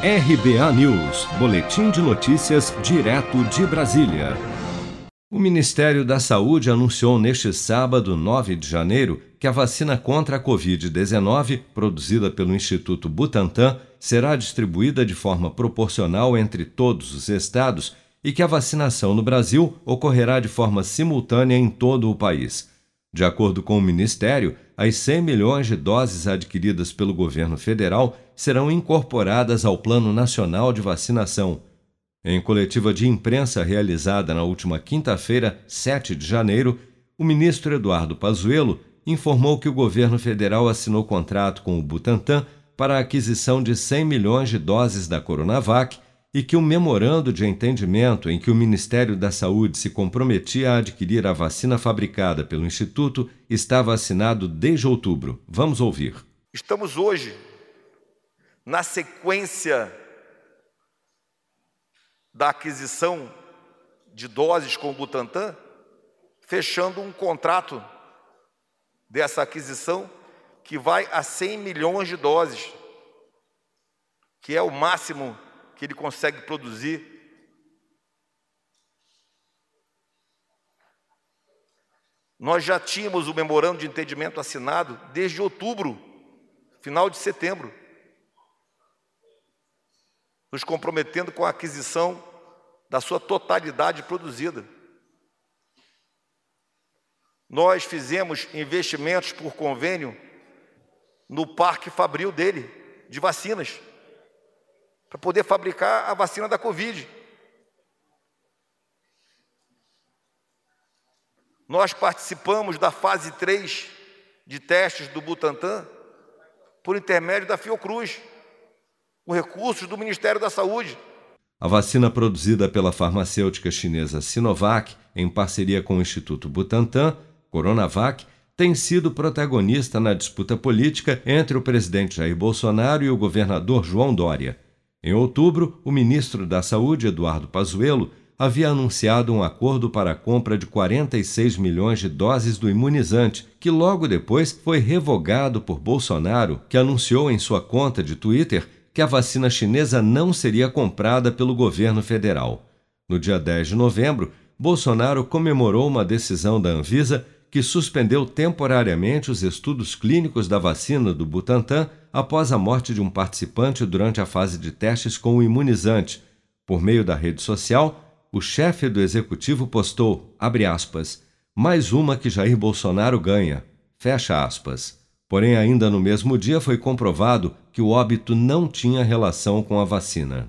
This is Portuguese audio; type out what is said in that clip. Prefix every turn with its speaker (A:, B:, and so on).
A: RBA News, Boletim de Notícias, direto de Brasília. O Ministério da Saúde anunciou neste sábado, 9 de janeiro, que a vacina contra a Covid-19, produzida pelo Instituto Butantan, será distribuída de forma proporcional entre todos os estados e que a vacinação no Brasil ocorrerá de forma simultânea em todo o país. De acordo com o Ministério, as 100 milhões de doses adquiridas pelo governo federal serão incorporadas ao Plano Nacional de Vacinação. Em coletiva de imprensa realizada na última quinta-feira, 7 de janeiro, o ministro Eduardo Pazuello informou que o governo federal assinou contrato com o Butantan para a aquisição de 100 milhões de doses da Coronavac e que o memorando de entendimento em que o Ministério da Saúde se comprometia a adquirir a vacina fabricada pelo Instituto estava assinado desde outubro. Vamos ouvir.
B: Estamos hoje na sequência da aquisição de doses com o Butantan, fechando um contrato dessa aquisição que vai a 100 milhões de doses, que é o máximo que ele consegue produzir. Nós já tínhamos o memorando de entendimento assinado desde outubro, final de setembro, nos comprometendo com a aquisição da sua totalidade produzida. Nós fizemos investimentos por convênio no parque fabril dele, de vacinas para poder fabricar a vacina da Covid. Nós participamos da fase 3 de testes do Butantan por intermédio da Fiocruz, com recursos do Ministério da Saúde.
A: A vacina produzida pela farmacêutica chinesa Sinovac, em parceria com o Instituto Butantan, Coronavac, tem sido protagonista na disputa política entre o presidente Jair Bolsonaro e o governador João Dória. Em outubro, o ministro da Saúde, Eduardo Pazuello, havia anunciado um acordo para a compra de 46 milhões de doses do imunizante, que logo depois foi revogado por Bolsonaro, que anunciou em sua conta de Twitter que a vacina chinesa não seria comprada pelo governo federal. No dia 10 de novembro, Bolsonaro comemorou uma decisão da Anvisa que suspendeu temporariamente os estudos clínicos da vacina do Butantan após a morte de um participante durante a fase de testes com o imunizante. Por meio da rede social, o chefe do executivo postou, aspas, mais uma que Jair Bolsonaro ganha, fecha aspas. Porém, ainda no mesmo dia foi comprovado que o óbito não tinha relação com a vacina.